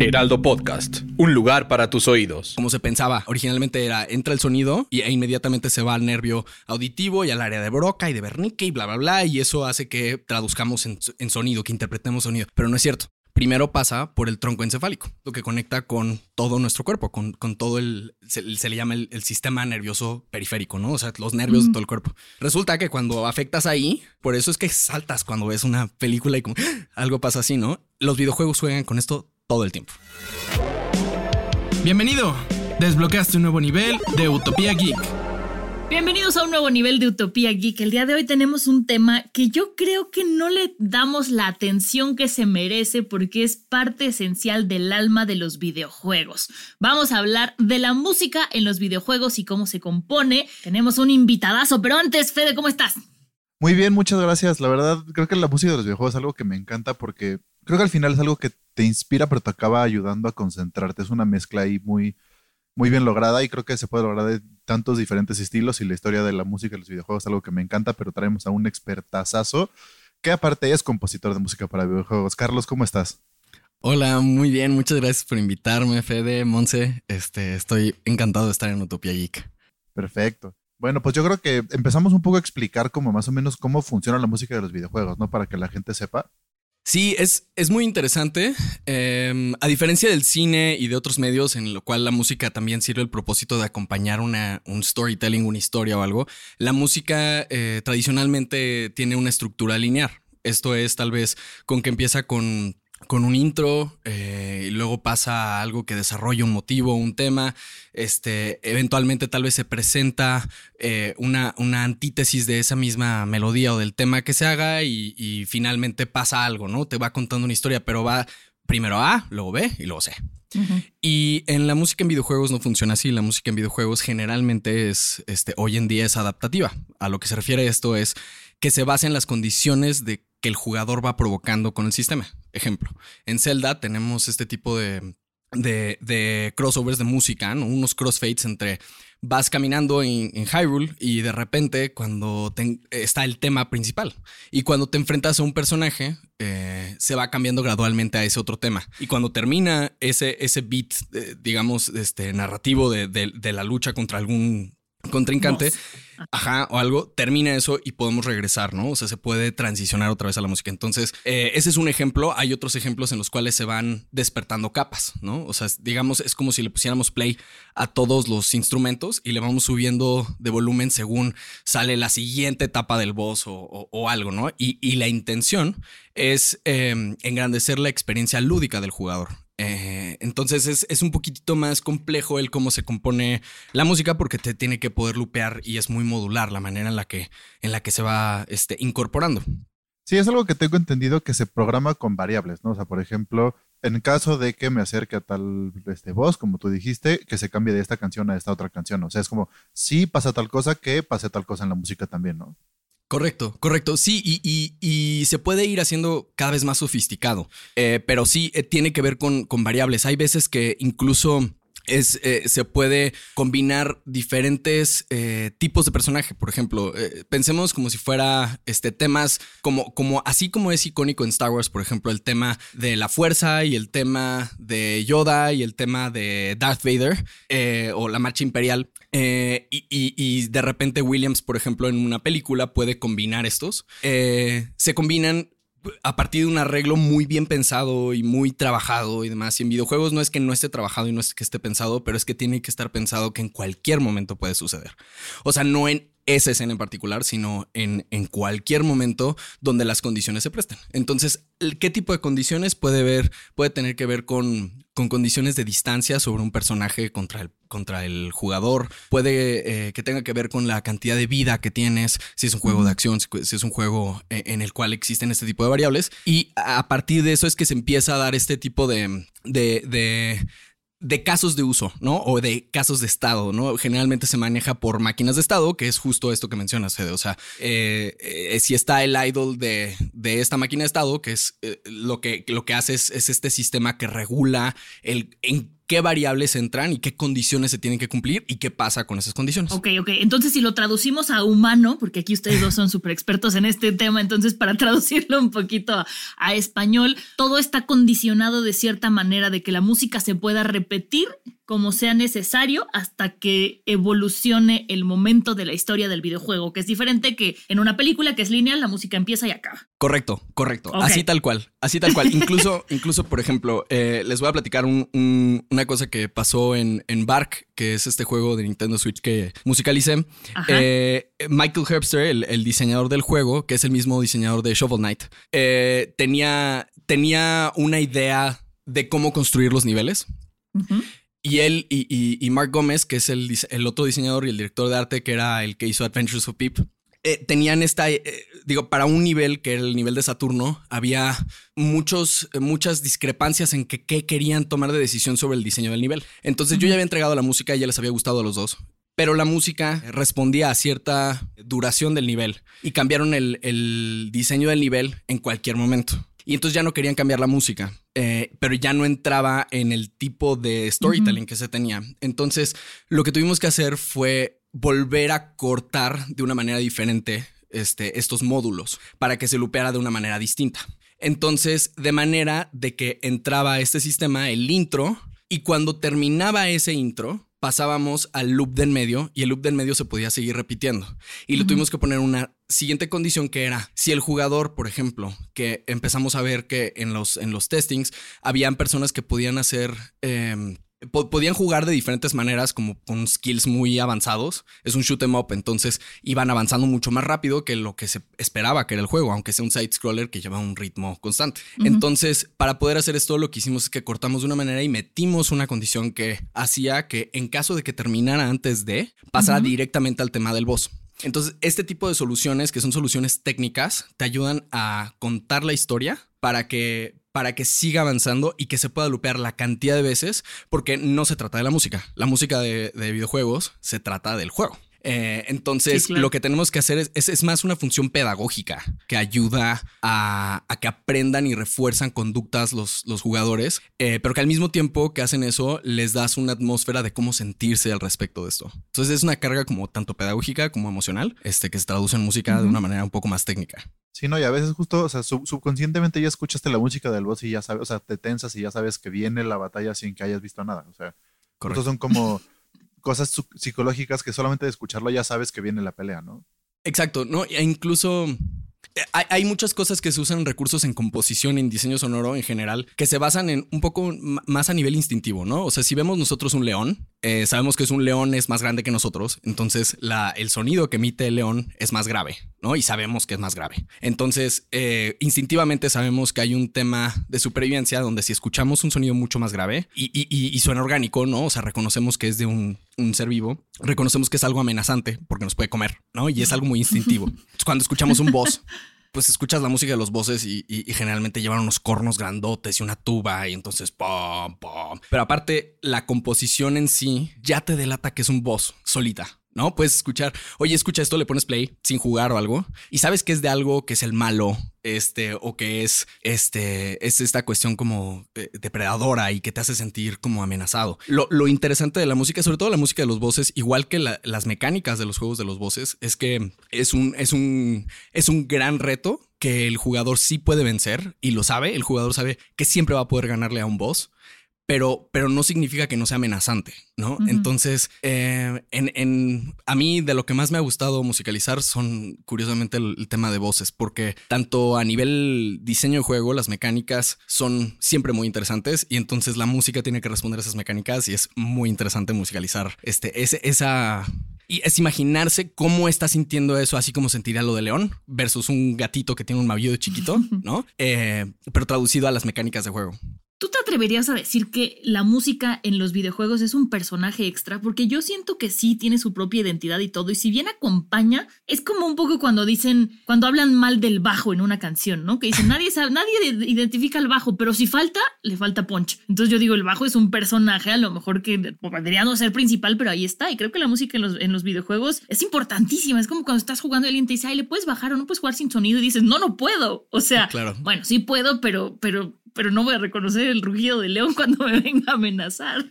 Heraldo Podcast, un lugar para tus oídos. Como se pensaba, originalmente era entra el sonido y e inmediatamente se va al nervio auditivo y al área de Broca y de Wernicke y bla bla bla y eso hace que traduzcamos en, en sonido, que interpretemos sonido, pero no es cierto primero pasa por el tronco encefálico, lo que conecta con todo nuestro cuerpo, con, con todo el, se, le llama el, sistema nervioso periférico, ¿no? O sea, los nervios de todo el cuerpo. Resulta que cuando afectas ahí, por eso es que saltas cuando ves una película y como algo pasa así, ¿no? Los videojuegos juegan con esto todo el tiempo. Bienvenido. Desbloqueaste un nuevo nivel de Utopía Geek. Bienvenidos a un nuevo nivel de Utopía Geek. El día de hoy tenemos un tema que yo creo que no le damos la atención que se merece porque es parte esencial del alma de los videojuegos. Vamos a hablar de la música en los videojuegos y cómo se compone. Tenemos un invitadazo, pero antes, Fede, ¿cómo estás? Muy bien, muchas gracias. La verdad, creo que la música de los videojuegos es algo que me encanta porque creo que al final es algo que te inspira, pero te acaba ayudando a concentrarte. Es una mezcla ahí muy, muy bien lograda y creo que se puede lograr de tantos diferentes estilos y la historia de la música y los videojuegos es algo que me encanta, pero traemos a un expertazazo que aparte es compositor de música para videojuegos. Carlos, ¿cómo estás? Hola, muy bien, muchas gracias por invitarme, Fede, Monse. Este, estoy encantado de estar en Utopia Geek. Perfecto. Bueno, pues yo creo que empezamos un poco a explicar como más o menos cómo funciona la música de los videojuegos, ¿no? Para que la gente sepa. Sí, es, es muy interesante. Em, a diferencia del cine y de otros medios en lo cual la música también sirve el propósito de acompañar una, un storytelling, una historia o algo, la música eh, tradicionalmente tiene una estructura lineal. Esto es tal vez con que empieza con con un intro, eh, y luego pasa algo que desarrolla un motivo, un tema, este, eventualmente tal vez se presenta eh, una, una, antítesis de esa misma melodía o del tema que se haga y, finalmente pasa algo, ¿no? Te va contando una historia, pero va primero A, luego B y luego C. Y en la música en videojuegos no funciona así. La música en videojuegos generalmente es, este, hoy en día es adaptativa. A lo que se refiere esto es que se basa en las condiciones de que el jugador va provocando con el sistema. Ejemplo, en Zelda tenemos este tipo de, de, crossovers de música, unos crossfades entre vas caminando en, Hyrule y de repente cuando está el tema principal. Y cuando te enfrentas a un personaje eh, se va cambiando gradualmente a ese otro tema. Y cuando termina ese, ese beat eh, digamos este narrativo de, de, la lucha contra algún contrincante, ajá, o algo, termina eso y podemos regresar, ¿no? O sea, se puede transicionar otra vez a la música. Entonces, eh, ese es un ejemplo. Hay otros ejemplos en los cuales se van despertando capas, ¿no? O sea, digamos, es como si le pusiéramos play a todos los instrumentos y le vamos subiendo de volumen según sale la siguiente etapa del voz o, algo, ¿no? Y, la intención es eh, engrandecer la experiencia lúdica del jugador. Eh, entonces es, un poquitito más complejo el cómo se compone la música porque te tiene que poder lupear y es muy modular la manera en la que, en la que se va este, incorporando. Sí, es algo que tengo entendido que se programa con variables, ¿no? O sea, por ejemplo, en caso de que me acerque a tal este, voz, como tú dijiste, que se cambie de esta canción a esta otra canción. O sea, es como, si pasa tal cosa, que pase tal cosa en la música también, ¿no? Correcto, correcto. Sí, y, se puede ir haciendo cada vez más sofisticado, eh, pero sí eh, tiene que ver con, con variables. Hay veces que incluso es, eh, se puede combinar diferentes eh, tipos de personaje. Por ejemplo, eh, pensemos como si fuera este, temas como, como así como es icónico en Star Wars, por ejemplo, el tema de la fuerza y el tema de Yoda y el tema de Darth Vader o la marcha imperial. y, y, de repente Williams, por ejemplo, en una película puede combinar estos. se combinan a partir de un arreglo muy bien pensado y muy trabajado y demás. Y en videojuegos no es que no esté trabajado y no es que esté pensado, pero es que tiene que estar pensado que en cualquier momento puede suceder. O sea, no en, esa escena en particular, sino en, en cualquier momento donde las condiciones se presten. Entonces, ¿qué tipo de condiciones puede ver? Puede tener que ver con, con condiciones de distancia sobre un personaje contra el, contra el jugador. Puede eh, que tenga que ver con la cantidad de vida que tienes, si es un juego de acción, si es un juego eh, en el cual existen este tipo de variables. Y a partir de eso es que se empieza a dar este tipo de, de de casos de uso, ¿no? O de casos de estado, ¿no? Generalmente se maneja por máquinas de estado, que es justo esto que mencionas, Fede. O sea, eh, eh, si está el idle de, de, esta máquina de estado, que es eh, lo, que, lo que hace es, es, este sistema que regula el qué variables entran y qué condiciones se tienen que cumplir y qué pasa con esas condiciones. Ok, ok. Entonces, si lo traducimos a humano, porque aquí ustedes dos son súper expertos en este tema, entonces para traducirlo un poquito a, a, español, todo está condicionado de cierta manera de que la música se pueda repetir como sea necesario hasta que evolucione el momento de la historia del videojuego, que es diferente que en una película que es lineal, la música empieza y acaba. Correcto, correcto. Okay. Así tal cual, así tal cual. incluso, incluso, por ejemplo, eh, les voy a platicar un, un, una cosa que pasó en, en Bark, que es este juego de Nintendo Switch que musicalicé. Eh, Michael Herbster, el, el, diseñador del juego, que es el mismo diseñador de Shovel Knight, eh, tenía, tenía una idea de cómo construir los niveles. Uh -huh. Y él y, y, y, Mark Gómez, que es el, el, otro diseñador y el director de arte, que era el que hizo Adventures of Pip, eh, tenían esta, eh, digo, para un nivel que era el nivel de Saturno, había muchos, muchas discrepancias en que, qué querían tomar de decisión sobre el diseño del nivel. Entonces uh -huh. yo ya había entregado la música y ya les había gustado a los dos. Pero la música respondía a cierta duración del nivel y cambiaron el, el diseño del nivel en cualquier momento. Y entonces ya no querían cambiar la música, eh, pero ya no entraba en el tipo de storytelling uh -huh. que se tenía. Entonces, lo que tuvimos que hacer fue volver a cortar de una manera diferente este, estos módulos para que se lupeara de una manera distinta. Entonces, de manera de que entraba este sistema, el intro, y cuando terminaba ese intro, pasábamos al loop del medio y el loop del medio se podía seguir repitiendo. Y le uh -huh. tuvimos que poner una siguiente condición que era si el jugador, por ejemplo, que empezamos a ver que en los, en los testings habían personas que podían hacer... Eh, podían jugar de diferentes maneras, como con skills muy avanzados. Es un shoot em up, entonces iban avanzando mucho más rápido que lo que se esperaba que era el juego, aunque sea un side scroller que lleva un ritmo constante. Uh -huh. Entonces, para poder hacer esto, lo que hicimos es que cortamos de una manera y metimos una condición que hacía que en caso de que terminara antes de, pasara uh -huh. directamente al tema del boss. Entonces, este tipo de soluciones, que son soluciones técnicas, te ayudan a contar la historia para que para que siga avanzando y que se pueda lupear la cantidad de veces, porque no se trata de la música. La música de, de videojuegos se trata del juego. Eh, entonces, sí, claro. lo que tenemos que hacer es, es, es, más una función pedagógica que ayuda a, a que aprendan y refuerzan conductas los, los jugadores, eh, pero que al mismo tiempo que hacen eso, les das una atmósfera de cómo sentirse al respecto de esto. Entonces, es una carga como tanto pedagógica como emocional, este, que se traduce en música uh -huh. de una manera un poco más técnica. Sí, no, y a veces justo, o sea, sub subconscientemente ya escuchaste la música del boss y ya sabes, o sea, te tensas y ya sabes que viene la batalla sin que hayas visto nada. O sea, estos son como cosas psicológicas que solamente de escucharlo ya sabes que viene la pelea, ¿no? Exacto, ¿no? E incluso hay, hay, muchas cosas que se usan recursos en composición, en diseño sonoro en general, que se basan en un poco más a nivel instintivo, ¿no? O sea, si vemos nosotros un león, eh, sabemos que es un león es más grande que nosotros, entonces la, el sonido que emite el león es más grave, ¿no? Y sabemos que es más grave. Entonces, eh, instintivamente sabemos que hay un tema de supervivencia donde si escuchamos un sonido mucho más grave y, y, y, y suena orgánico, ¿no? O sea, reconocemos que es de un, un, ser vivo, reconocemos que es algo amenazante porque nos puede comer, ¿no? Y es algo muy instintivo. Cuando escuchamos un voz, pues escuchas la música de los voces y, y, generalmente llevan unos cornos grandotes y una tuba y entonces pom, pom. Pero aparte, la composición en sí ya te delata que es un voz solita. ¿No? Puedes escuchar, oye, escucha esto, le pones play sin jugar o algo, y sabes que es de algo que es el malo, este, o que es, este, es esta cuestión como depredadora y que te hace sentir como amenazado. Lo, lo interesante de la música, sobre todo la música de los voces, igual que la, las mecánicas de los juegos de los voces, es que es un, es un, es un gran reto que el jugador sí puede vencer y lo sabe, el jugador sabe que siempre va a poder ganarle a un boss pero, pero no significa que no sea amenazante, ¿no? Uh -huh. Entonces, eh, en, en, a mí de lo que más me ha gustado musicalizar son, curiosamente, el, el, tema de voces, porque tanto a nivel diseño de juego, las mecánicas son siempre muy interesantes y entonces la música tiene que responder a esas mecánicas y es muy interesante musicalizar este, ese, esa Y es imaginarse cómo está sintiendo eso, así como sentiría lo de León, versus un gatito que tiene un mavillo chiquito, ¿no? Eh, pero traducido a las mecánicas de juego. ¿Tú te atreverías a decir que la música en los videojuegos es un personaje extra? Porque yo siento que sí tiene su propia identidad y todo, y si bien acompaña, es como un poco cuando dicen, cuando hablan mal del bajo en una canción, ¿no? Que dicen, nadie sabe, nadie identifica el bajo, pero si falta, le falta punch. Entonces yo digo, el bajo es un personaje, a lo mejor que podría no ser principal, pero ahí está. Y creo que la música en los, en los videojuegos es importantísima. Es como cuando estás jugando y alguien te dice, ay, ¿le puedes bajar o no puedes jugar sin sonido? Y dices, no, no puedo. O sea, Claro. bueno, sí puedo, pero, pero pero no voy a reconocer el rugido del león cuando me venga a amenazar.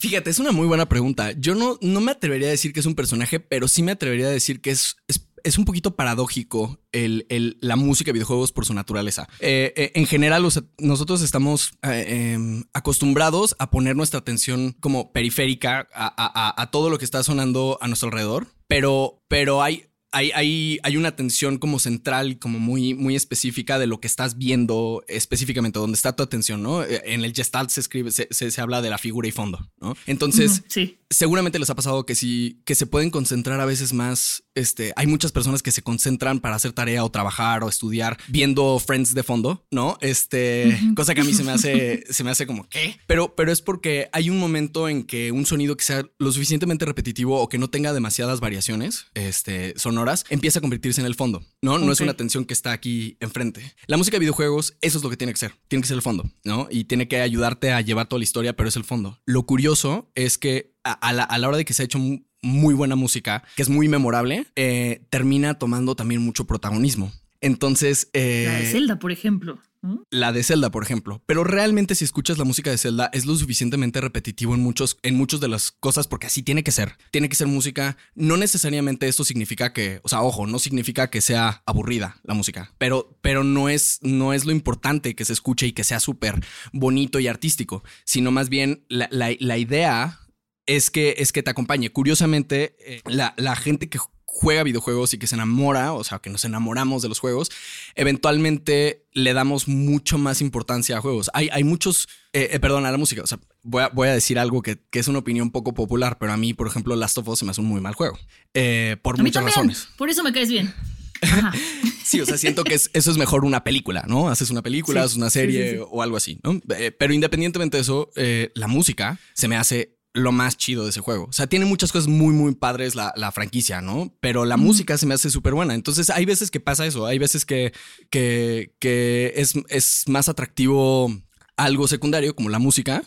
Fíjate, es una muy buena pregunta. Yo no, no me atrevería a decir que es un personaje, pero sí me atrevería a decir que es, es, un poquito paradójico el, el, la música de videojuegos por su naturaleza. Eh, eh, en general, nosotros estamos eh, em, acostumbrados a poner nuestra atención como periférica a, a, a todo lo que está sonando a nuestro alrededor, pero, pero hay, hay, hay, hay, una atención como central, como muy, muy específica de lo que estás viendo específicamente, donde está tu atención, ¿no? En el Gestalt se escribe, se, se, se habla de la figura y fondo, ¿no? Entonces, uh -huh, sí. seguramente les ha pasado que sí, que se pueden concentrar a veces más, este, hay muchas personas que se concentran para hacer tarea o trabajar o estudiar viendo Friends de fondo, ¿no? Este, uh -huh. cosa que a mí se me hace, se me hace como, ¿qué? Pero, pero es porque hay un momento en que un sonido que sea lo suficientemente repetitivo o que no tenga demasiadas variaciones, este, son horas, empieza a convertirse en el fondo, ¿no? No okay. es una tensión que está aquí enfrente. La música de videojuegos, eso es lo que tiene que ser. Tiene que ser el fondo, ¿no? Y tiene que ayudarte a llevar toda la historia, pero es el fondo. Lo curioso es que a, a, la, a la, hora de que se ha hecho muy buena música, que es muy memorable, eh, termina tomando también mucho protagonismo. Entonces... Eh, la de Zelda, por ejemplo. ¿no? La de Zelda, por ejemplo. Pero realmente si escuchas la música de Zelda es lo suficientemente repetitivo en muchos, en muchos de las cosas porque así tiene que ser. Tiene que ser música. No necesariamente esto significa que, o sea, ojo, no significa que sea aburrida la música, pero, pero no es, no es lo importante que se escuche y que sea súper bonito y artístico, sino más bien la, la, la idea es que, es que te acompañe. Curiosamente, eh, la, la gente que juega videojuegos y que se enamora, o sea, que nos enamoramos de los juegos, eventualmente le damos mucho más importancia a juegos. Hay, hay muchos, eh, eh, perdón, a la música, o sea, voy a, voy a decir algo que, que, es una opinión poco popular, pero a mí, por ejemplo, Last of Us se me hace un muy mal juego, eh, por a muchas razones. Por eso me caes bien. sí, o sea, siento que es, eso es mejor una película, ¿no? Haces una película, sí, haces una serie sí, sí, o algo así, ¿no? Eh, pero independientemente de eso, eh, la música se me hace lo más chido de ese juego. O sea, tiene muchas cosas muy, muy padres la, la franquicia, ¿no? Pero la mm. música se me hace súper buena. Entonces, hay veces que pasa eso. Hay veces que, que, que es, es más atractivo algo secundario, como la música,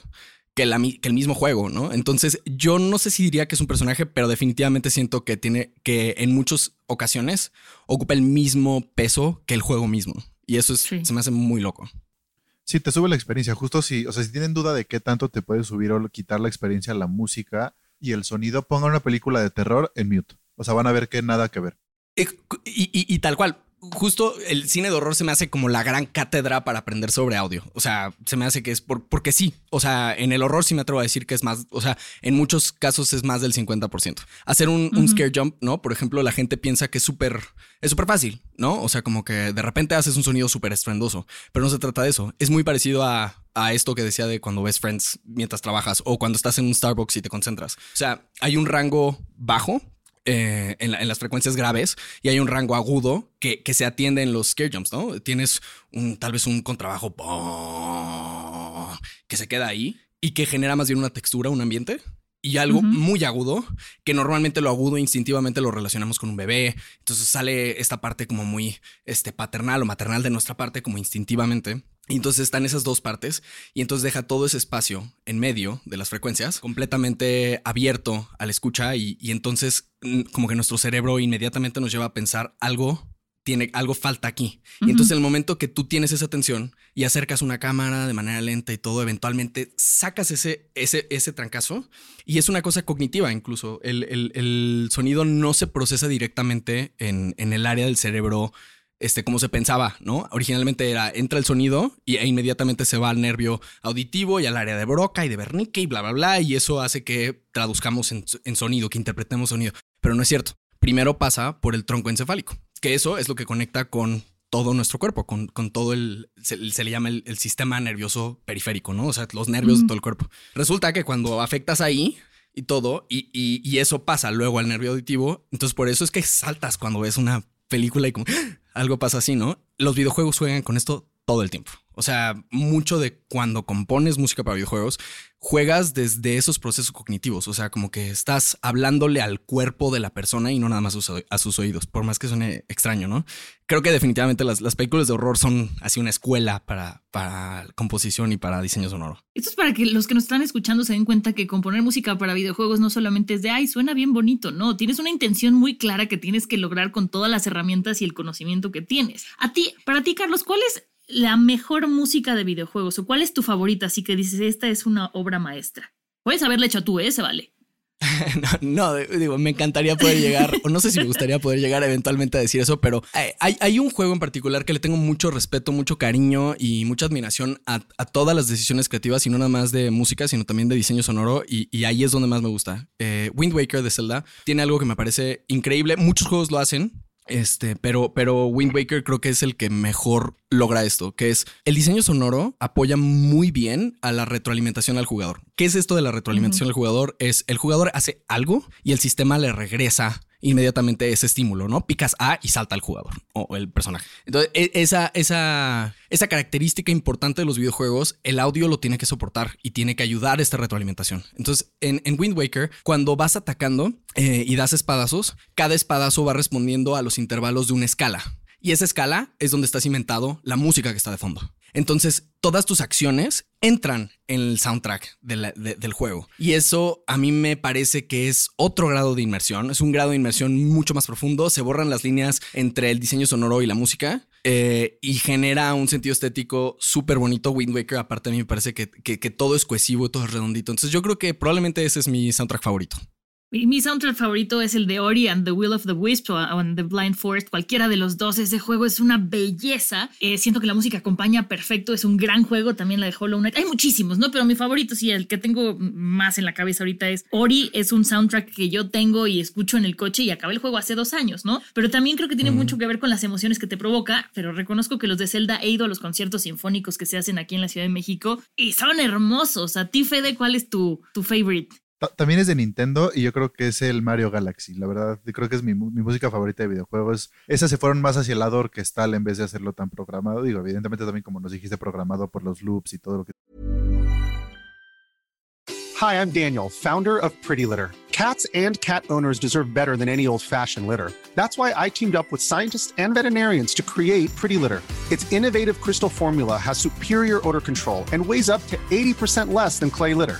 que, la, que, el mismo juego, ¿no? Entonces, yo no sé si diría que es un personaje, pero definitivamente siento que tiene que en muchas ocasiones ocupa el mismo peso que el juego mismo. Y eso es, sí. se me hace muy loco. Sí, te sube la experiencia. Justo si, o sea, si tienen duda de qué tanto te puede subir o quitar la experiencia la música y el sonido, pongan una película de terror en mute. O sea, van a ver que nada que ver. Y, y, y tal cual. Justo el cine de horror se me hace como la gran cátedra para aprender sobre audio. O sea, se me hace que es por, porque sí. O sea, en el horror sí me atrevo a decir que es más, o sea, en muchos casos es más del 50%. Hacer un, uh -huh. un scare jump, ¿no? Por ejemplo, la gente piensa que es súper, es súper fácil, ¿no? O sea, como que de repente haces un sonido súper estruendoso, pero no se trata de eso. Es muy parecido a, a esto que decía de cuando ves Friends mientras trabajas o cuando estás en un Starbucks y te concentras. O sea, hay un rango bajo eh, en, la, en, las frecuencias graves y hay un rango agudo que, que, se atiende en los scare jumps, ¿no? Tienes un, tal vez un contrabajo que se queda ahí y que genera más bien una textura, un ambiente y algo uh -huh. muy agudo, que normalmente lo agudo instintivamente lo relacionamos con un bebé. Entonces sale esta parte como muy este, paternal o maternal de nuestra parte, como instintivamente. Y entonces están esas dos partes y entonces deja todo ese espacio en medio de las frecuencias completamente abierto a la escucha y, y entonces mm, como que nuestro cerebro inmediatamente nos lleva a pensar algo tiene algo falta aquí. Uh -huh. Y entonces en el momento que tú tienes esa atención y acercas una cámara de manera lenta y todo, eventualmente sacas ese, ese, ese trancazo y es una cosa cognitiva incluso. El, el, el sonido no se procesa directamente en, en, el área del cerebro. Este, como se pensaba, ¿no? Originalmente era, entra el sonido y, e inmediatamente se va al nervio auditivo y al área de Broca y de Wernicke y bla, bla, bla, y eso hace que traduzcamos en, en sonido, que interpretemos sonido. Pero no es cierto. Primero pasa por el tronco encefálico que eso es lo que conecta con todo nuestro cuerpo, con, con todo el, se, se le llama el, el, sistema nervioso periférico, ¿no? O sea, los nervios mm. de todo el cuerpo. Resulta que cuando afectas ahí, y todo, y, y, eso pasa luego al nervio auditivo. Entonces, por eso es que saltas cuando ves una película y como ¡Ah! algo pasa así, ¿no? Los videojuegos juegan con esto todo el tiempo. O sea, mucho de cuando compones música para videojuegos, juegas desde esos procesos cognitivos. O sea, como que estás hablándole al cuerpo de la persona y no nada más a sus oídos, por más que suene extraño, ¿no? Creo que definitivamente las, películas de horror son así una escuela para, para composición y para diseño sonoro. Esto es para que los que nos están escuchando se den cuenta que componer música para videojuegos no solamente es de, ay, suena bien bonito, no, tienes una intención muy clara que tienes que lograr con todas las herramientas y el conocimiento que tienes. A ti, para ti, Carlos, ¿cuál es la mejor música de videojuegos o cuál es tu favorita? Así que dices, esta es una obra maestra. Puedes haberla hecho tú, ¿eh? Se vale. no, digo, me encantaría poder llegar, o no sé si me gustaría poder llegar eventualmente a decir eso, pero hay, hay un juego en particular que le tengo mucho respeto, mucho cariño y mucha admiración a, todas las decisiones creativas, y no nada más de música, sino también de diseño sonoro, y, ahí es donde más me gusta. Eh, Wind Waker de Zelda tiene algo que me parece increíble, muchos juegos lo hacen, este, pero, pero Wind Waker creo que es el que mejor logra esto, que es el diseño sonoro apoya muy bien a la retroalimentación al jugador. ¿Qué es esto de la retroalimentación al jugador? Es el jugador hace algo y el sistema le regresa inmediatamente ese estímulo, ¿no? Picas A y salta el jugador o el personaje. Entonces, e, esa, esa, esa característica importante de los videojuegos, el audio lo tiene que soportar y tiene que ayudar a esta retroalimentación. Entonces, en, Wind Waker, cuando vas atacando eh, y das espadazos, cada espadazo va respondiendo a los intervalos de una escala. Y esa escala es donde está cimentado la música que está de fondo. Entonces, todas tus acciones entran en el soundtrack del juego. Y eso a mí me parece que es otro grado de inmersión. Es un grado de inmersión mucho más profundo. Se borran las líneas entre el diseño sonoro y la música. Eh, y genera un sentido estético súper bonito. Wind Waker, aparte a mí me parece que, que todo es cohesivo, todo es redondito. Entonces yo creo que probablemente ese es mi soundtrack favorito. Mi soundtrack favorito es el de Ori and the Will of the Wisp o, and the Blind Forest, cualquiera de los dos. Ese juego es una belleza. Eh, siento que la música acompaña perfecto, es un gran juego. También la de Hollow Knight. Hay muchísimos, ¿no? Pero mi favorito, sí, el que tengo más en la cabeza ahorita es Ori. Es un soundtrack que yo tengo y escucho en el coche y acabé el juego hace dos años, ¿no? Pero también creo que tiene mucho que ver con las emociones que te provoca. Pero reconozco que los de Zelda he ido a los conciertos sinfónicos que se hacen aquí en la Ciudad de México y son hermosos. A ti, Fede, ¿cuál es tu, tu favorite? También es de Nintendo y yo creo que es el Mario Galaxy. La verdad, creo que es mi, música favorita de videojuegos. Esas se fueron más hacia el lado orquestal en vez de hacerlo tan programado. Digo, evidentemente también como nos dijiste, programado por los loops y todo lo que... Hi, I'm Daniel, founder of Pretty Litter. Cats and cat owners deserve better than any old-fashioned litter. That's why I teamed up with scientists and veterinarians to create Pretty Litter. Its innovative crystal formula has superior odor control and weighs up to 80% less than clay litter.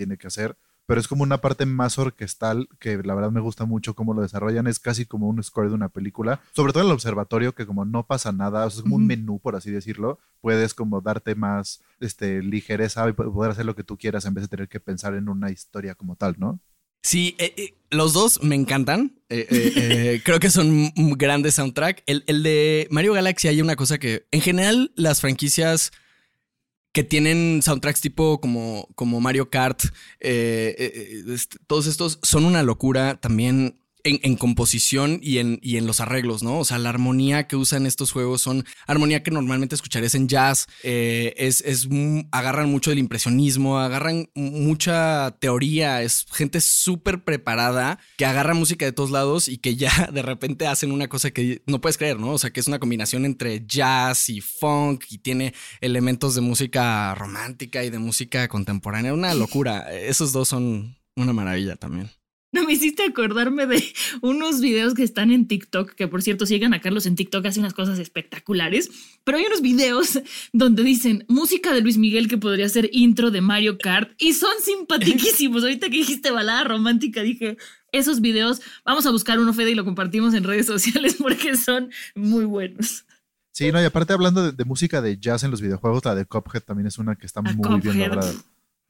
Tiene que hacer, pero es como una parte más orquestal que la verdad me gusta mucho cómo lo desarrollan, es casi como un score de una película, sobre todo en el observatorio que como no pasa nada, es como un menú por así decirlo, puedes como darte más este ligereza y poder hacer lo que tú quieras en vez de tener que pensar en una historia como tal, ¿no? Sí, eh, eh, los dos me encantan. Eh, creo que son grandes soundtrack. El, el, de Mario Galaxy hay una cosa que, en general, las franquicias que tienen soundtracks tipo como, como Mario Kart, eh, eh, eh, todos estos son una locura. También en, composición y en, y en los arreglos, ¿no? O sea, la armonía que usan estos juegos son armonía que normalmente escucharías en jazz, eh, es, es, agarran mucho del impresionismo, agarran mucha teoría, es gente súper preparada que agarra música de todos lados y que ya de repente hacen una cosa que no puedes creer, ¿no? O sea, que es una combinación entre jazz y funk y tiene elementos de música romántica y de música contemporánea, una locura. Esos dos son una maravilla también. No me hiciste acordarme de unos videos que están en TikTok, que por cierto, sigan a Carlos en TikTok, hace unas cosas espectaculares, pero hay unos videos donde dicen música de Luis Miguel que podría ser intro de Mario Kart y son simpaticísimos. Ahorita que dijiste balada romántica, dije, esos videos, vamos a buscar uno, Fede, y lo compartimos en redes sociales porque son muy buenos. Sí, no, y aparte hablando de, música de jazz en los videojuegos, la de Cuphead también es una que está muy bien lograda.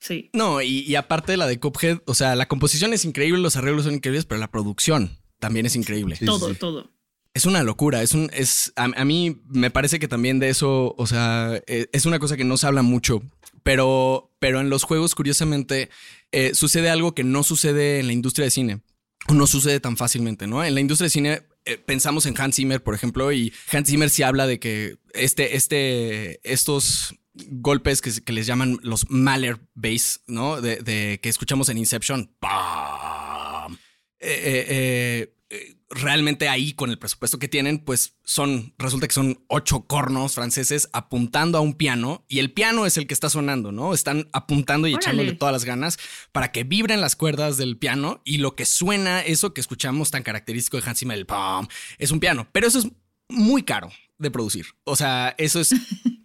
Sí. No, y, aparte de la de Cuphead, o sea, la composición es increíble, los arreglos son increíbles, pero la producción también es increíble. todo, todo. Es una locura, es un, es, a, mí me parece que también de eso, o sea, e, es una cosa que no se habla mucho, pero, pero en los juegos, curiosamente, eh, sucede algo que no sucede en la industria de cine, o no sucede tan fácilmente, ¿no? En la industria de cine eh, pensamos en Hans Zimmer, por ejemplo, y Hans Zimmer sí habla de que este, este, estos golpes que, les llaman los Mahler bass, ¿no? De, que escuchamos en Inception. Eh, eh, eh, realmente ahí con el presupuesto que tienen, pues son, resulta que son ocho cornos franceses apuntando a un piano y el piano es el que está sonando, ¿no? Están apuntando y echándole todas las ganas para que vibren las cuerdas del piano y lo que suena, eso que escuchamos tan característico de Hans Zimmer, el pam, es un piano. Pero eso es muy caro de producir. O sea, eso es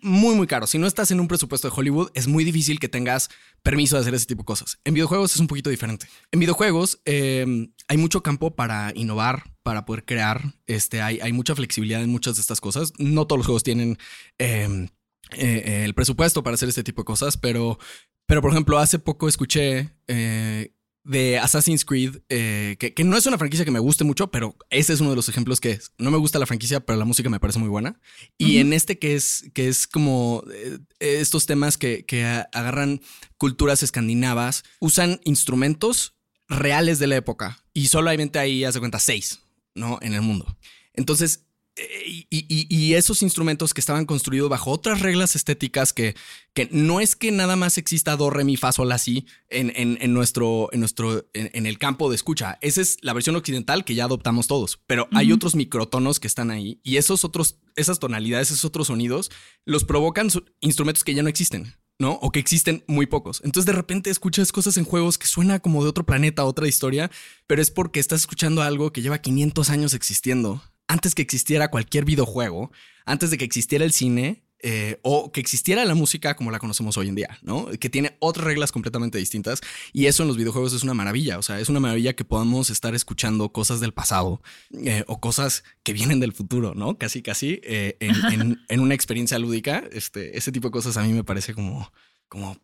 muy, muy caro. Si no estás en un presupuesto de Hollywood, es muy difícil que tengas permiso de hacer ese tipo de cosas. En videojuegos es un poquito diferente. En videojuegos em, hay mucho campo para innovar, para poder crear. Este, hay, hay mucha flexibilidad en muchas de estas cosas. No todos los juegos tienen em, eh, el presupuesto para hacer este tipo de cosas, pero, pero por ejemplo, hace poco escuché eh, de Assassin's Creed, eh, que, no es una franquicia que me guste mucho, pero ese es uno de los ejemplos que no me gusta la franquicia, pero la música me parece muy buena. Y en este que es, que es como eh, estos temas que, que agarran culturas escandinavas, usan instrumentos reales de la época y solamente ahí, hace cuenta, seis, ¿no? En el mundo. Entonces, y, y, esos instrumentos que estaban construidos bajo otras reglas estéticas que, que no es que nada más exista do, re, mi, fa, sol, así en, en, nuestro, en, nuestro en, el campo de escucha. Esa es la versión occidental que ya adoptamos todos, pero hay otros microtonos que están ahí y esos otros, esas tonalidades, esos otros sonidos, los provocan instrumentos que ya no existen. ¿no? O que existen muy pocos. Entonces de repente escuchas cosas en juegos que suena como de otro planeta, otra historia, pero es porque estás escuchando algo que lleva 500 años existiendo antes que existiera cualquier videojuego, antes de que existiera el cine eh, o que existiera la música como la conocemos hoy en día, ¿no? Que tiene otras reglas completamente distintas y eso en los videojuegos es una maravilla, o sea, es una maravilla que podamos estar escuchando cosas del pasado eh, o cosas que vienen del futuro, ¿no? Casi, casi eh, en, una experiencia lúdica, este, ese tipo de cosas a mí me parece como, como,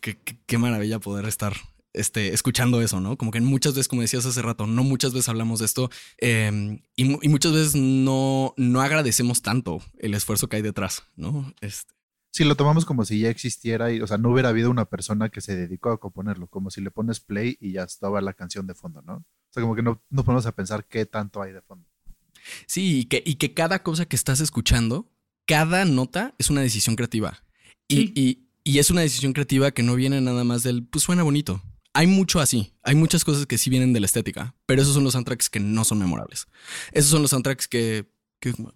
qué maravilla poder estar este, escuchando eso, ¿no? Como que muchas veces, como decías hace rato, no muchas veces hablamos de esto em, y, muchas veces no, no agradecemos tanto el esfuerzo que hay detrás, ¿no? Este. Si lo tomamos como si ya existiera y, o sea, no hubiera habido una persona que se dedicó a componerlo, como si le pones play y ya estaba la canción de fondo, ¿no? O sea, como que no nos ponemos a pensar qué tanto hay de fondo. Sí, y que, y que cada cosa que estás escuchando, cada nota es una decisión creativa. Y, y, y es una decisión creativa que no viene nada más del, pues suena bonito hay mucho así. Hay muchas cosas que sí vienen de la estética, pero esos son los soundtracks que no son memorables. Esos son los soundtracks que,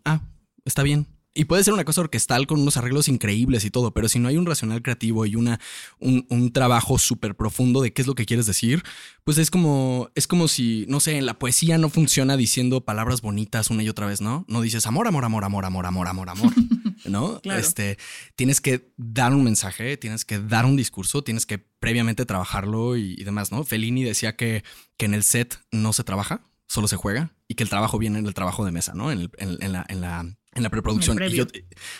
ah, está bien. Y puede ser una cosa orquestal con unos arreglos increíbles y todo, pero si no hay un racional creativo y una, un, un trabajo súper profundo de qué es lo que quieres decir, pues es como, es como si, no sé, en la poesía no funciona diciendo palabras bonitas una y otra vez, ¿no? No dices amor, amor, amor, amor, amor, amor, amor, amor. ¿no? Este, tienes que dar un mensaje, tienes que dar un discurso, tienes que previamente trabajarlo y, demás, ¿no? Fellini decía que, que en el set no se trabaja, solo se juega y que el trabajo viene en el trabajo de mesa, ¿no? En, la, en la en la preproducción. y, yo,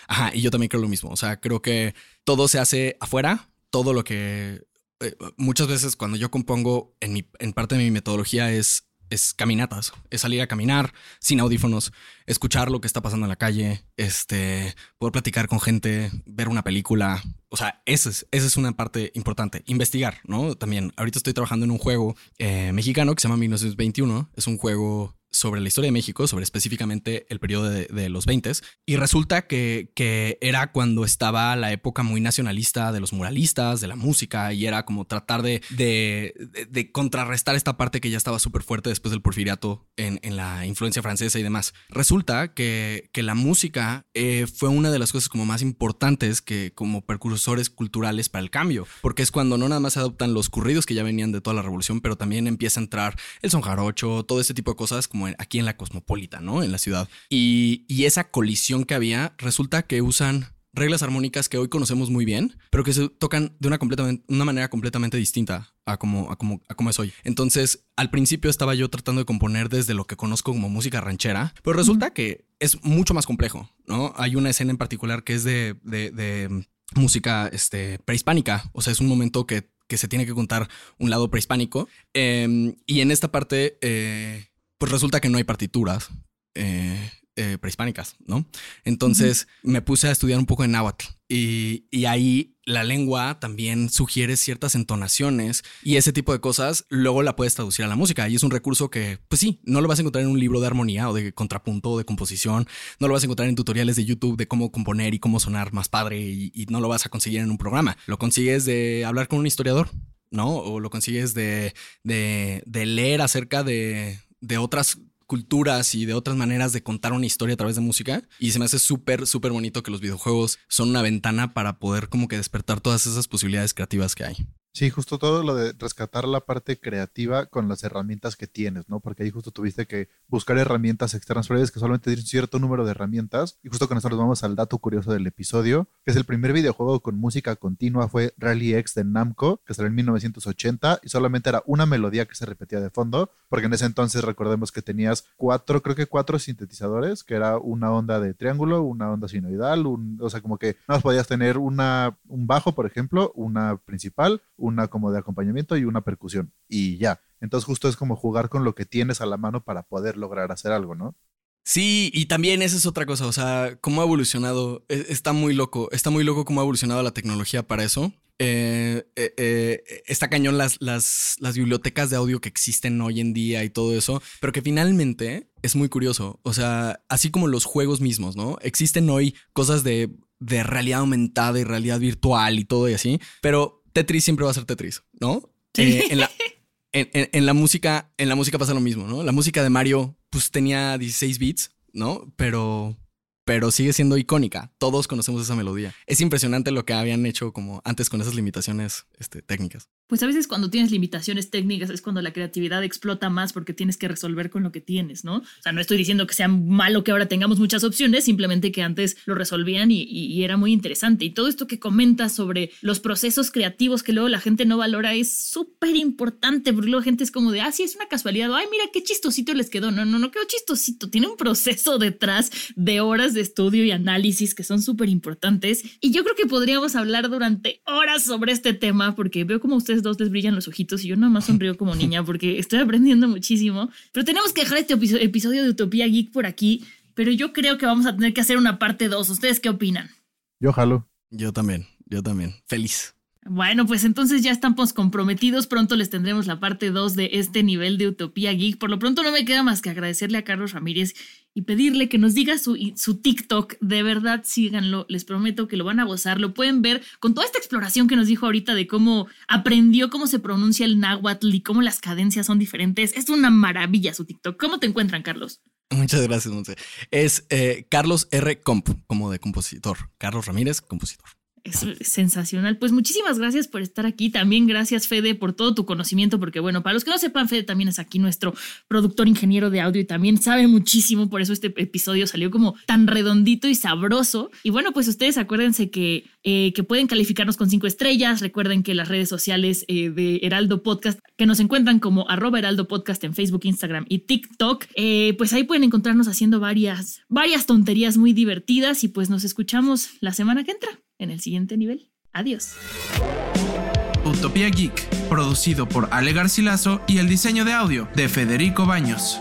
ajá, y yo también creo lo mismo. O sea, creo que todo se hace afuera, todo lo que eh, muchas veces cuando yo compongo en, mi, en parte de mi metodología es, es caminatas, es salir a caminar sin audífonos, escuchar lo que está pasando en la calle, este, poder platicar con gente, ver una película. O sea, esa es, esa es una parte importante. Investigar, ¿no? También, ahorita estoy trabajando en un juego eh, mexicano que se llama 1921. Es un juego sobre la historia de México, sobre específicamente el periodo de, los 20 y resulta que, que, era cuando estaba la época muy nacionalista de los muralistas, de la música, y era como tratar de, de, contrarrestar esta parte que ya estaba súper fuerte después del porfiriato en, en, la influencia francesa y demás. Resulta que, que la música eh, fue una de las cosas como más importantes que como precursores culturales para el cambio, porque es cuando no nada más se adoptan los corridos que ya venían de toda la revolución, pero también empieza a entrar el son jarocho, todo ese tipo de cosas como aquí en la cosmopolita, ¿no? En la ciudad. Y, esa colisión que había, resulta que usan reglas armónicas que hoy conocemos muy bien, pero que se tocan de una, completamente, una manera completamente distinta a como, a, como, a como es hoy. Entonces, al principio estaba yo tratando de componer desde lo que conozco como música ranchera, pero resulta que es mucho más complejo, ¿no? Hay una escena en particular que es de, de, música este, prehispánica, o sea, es un momento que, que se tiene que contar un lado prehispánico, em, y en esta parte... Eh, pues resulta que no hay partituras eh, eh, prehispánicas, ¿no? Entonces me puse a estudiar un poco en náhuatl y, ahí la lengua también sugiere ciertas entonaciones y ese tipo de cosas luego la puedes traducir a la música y es un recurso que, pues sí, no lo vas a encontrar en un libro de armonía o de contrapunto o de composición, no lo vas a encontrar en tutoriales de YouTube de cómo componer y cómo sonar más padre y no lo vas a conseguir en un programa, lo consigues de hablar con un historiador. ¿no? O lo consigues de, de, de leer acerca de, de otras culturas y de otras maneras de contar una historia a través de música. Y se me hace súper, súper bonito que los videojuegos son una ventana para poder como que despertar todas esas posibilidades creativas que hay. Sí, justo todo lo de rescatar la parte creativa con las herramientas que tienes, ¿no? Porque ahí justo tuviste que buscar herramientas externas previas que solamente tienen cierto número de herramientas. Y justo con eso nos vamos al dato curioso del episodio, que es el primer videojuego con música continua fue Rally X de Namco, que salió en 1980 y solamente era una melodía que se repetía de fondo, porque en ese entonces recordemos que tenías cuatro, creo que cuatro sintetizadores, que era una onda de triángulo, una onda sinoidal, un, o sea, como que más podías tener una, un bajo, por ejemplo, una principal, una como de acompañamiento y una percusión. Y ya. Entonces justo es como jugar con lo que tienes a la mano para poder lograr hacer algo, ¿no? Sí, y también esa es otra cosa, o sea, cómo ha evolucionado, e, está muy loco, está muy loco cómo ha evolucionado la tecnología para eso. Eh, eh, eh, está cañón las, las, las, bibliotecas de audio que existen hoy en día y todo eso, pero que finalmente es muy curioso, o sea, así como los juegos mismos, ¿no? Existen hoy cosas de, de realidad aumentada y realidad virtual y todo y así, pero Tetris siempre va a ser Tetris, ¿no? Eh, en, la, en, la música, en la música pasa lo mismo, ¿no? La música de Mario, pues tenía 16 bits, ¿no? Pero pero sigue siendo icónica. Todos conocemos esa melodía. Es impresionante lo que habían hecho como antes con esas limitaciones este, técnicas. Pues a veces cuando tienes limitaciones técnicas es cuando la creatividad explota más porque tienes que resolver con lo que tienes, ¿no? O sea, no estoy diciendo que sea malo que ahora tengamos muchas opciones, simplemente que antes lo resolvían y, era muy interesante. Y todo esto que comentas sobre los procesos creativos que luego la gente no valora es súper importante porque luego la gente es como de, ah, sí, es una casualidad, ay, mira qué chistosito les quedó. No, no, no quedó chistosito, tiene un proceso detrás de horas de estudio y análisis que son súper importantes. Y yo creo que podríamos hablar durante horas sobre este tema porque veo como ustedes dos les brillan los ojitos y yo nada más sonrío como niña porque estoy aprendiendo muchísimo. Pero tenemos que dejar este episodio de Utopía Geek por aquí. Pero yo creo que vamos a tener que hacer una parte 2. ¿Ustedes qué opinan? Yo jalo. Yo también, yo también. Feliz. Bueno, pues entonces ya estamos comprometidos. Pronto les tendremos la parte 2 de este nivel de Utopía Geek. Por lo pronto no me queda más que agradecerle a Carlos Ramírez y pedirle que nos diga su, su TikTok. De verdad, síganlo. Les prometo que lo van a gozar. Lo pueden ver con toda esta exploración que nos dijo ahorita de cómo aprendió cómo se pronuncia el náhuatl y cómo las cadencias son diferentes. Es una maravilla su TikTok. ¿Cómo te encuentran, Carlos? Muchas gracias, Monse. Es eh, Carlos R. Comp, como de compositor. Carlos Ramírez, compositor. Es sensacional. Pues muchísimas gracias por estar aquí. También gracias, Fede, por todo tu conocimiento, porque bueno, para los que no sepan, Fede también es aquí nuestro productor ingeniero de audio y también sabe muchísimo, por eso este episodio salió como tan redondito y sabroso. Y bueno, pues ustedes acuérdense que, eh, que pueden calificarnos con cinco estrellas. Recuerden que las redes sociales eh, de Heraldo Podcast, que nos encuentran como arroba Heraldo Podcast en Facebook, Instagram y TikTok, eh, pues ahí pueden encontrarnos haciendo varias, varias tonterías muy divertidas y pues nos escuchamos la semana que entra en el siguiente nivel. Adiós. Utopía Geek, producido por Ale Garcilaso y el diseño de audio de Federico Baños.